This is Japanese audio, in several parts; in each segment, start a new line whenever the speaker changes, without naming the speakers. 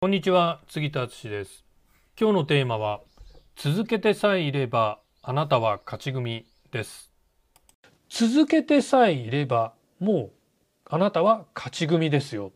こんにちは杉田敦です。今日のテーマは続けてさえいればあなたは勝ち組です。続けてさえいればもうあなたは勝ち組ですよ。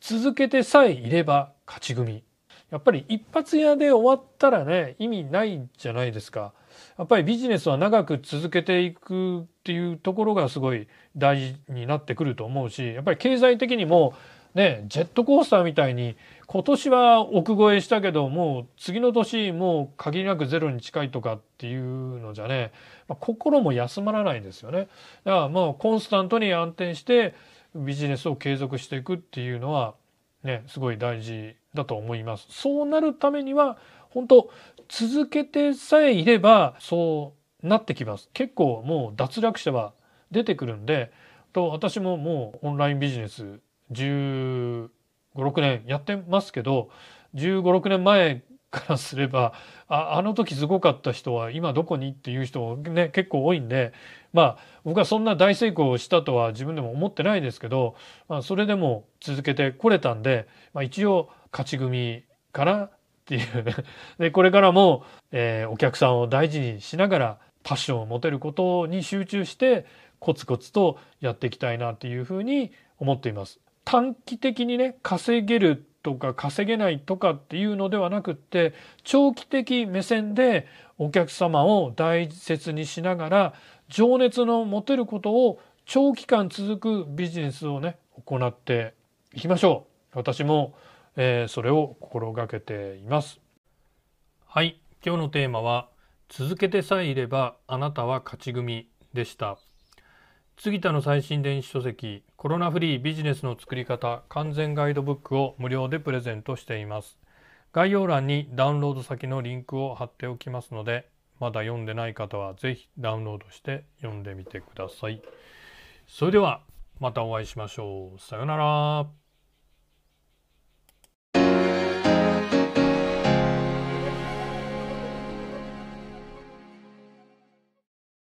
続けてさえいれば勝ち組。やっぱり一発屋で終わったらね意味ないじゃないですか。やっぱりビジネスは長く続けていくっていうところがすごい大事になってくると思うしやっぱり経済的にもねジェットコースターみたいに今年は億超えしたけどもう次の年もう限りなくゼロに近いとかっていうのじゃね、まあ、心も休まらないんですよね。だからもうコンスタントに安定してビジネスを継続していくっていうのはねすごい大事だと思います。そうなるためには本当続けてさえいればそうなってきます。結構もう脱落者は出てくるんでと私ももうオンラインビジネス10 56年やってますけど1516年前からすればああの時すごかった人は今どこにっていう人ね結構多いんでまあ僕はそんな大成功をしたとは自分でも思ってないですけど、まあ、それでも続けてこれたんで、まあ、一応勝ち組かなっていう でこれからも、えー、お客さんを大事にしながらパッションを持てることに集中してコツコツとやっていきたいなっていうふうに思っています。短期的にね稼げるとか稼げないとかっていうのではなくって長期的目線でお客様を大切にしながら情熱の持てることを長期間続くビジネスをね行っていきましょう。私も、えー、それを心がけています。はい。今日のテーマは続けてさえいればあなたは勝ち組でした。杉田の最新電子書籍コロナフリービジネスの作り方完全ガイドブックを無料でプレゼントしています。概要欄にダウンロード先のリンクを貼っておきますのでまだ読んでない方は是非ダウンロードして読んでみてください。それではまたお会いしましょう。さようなら。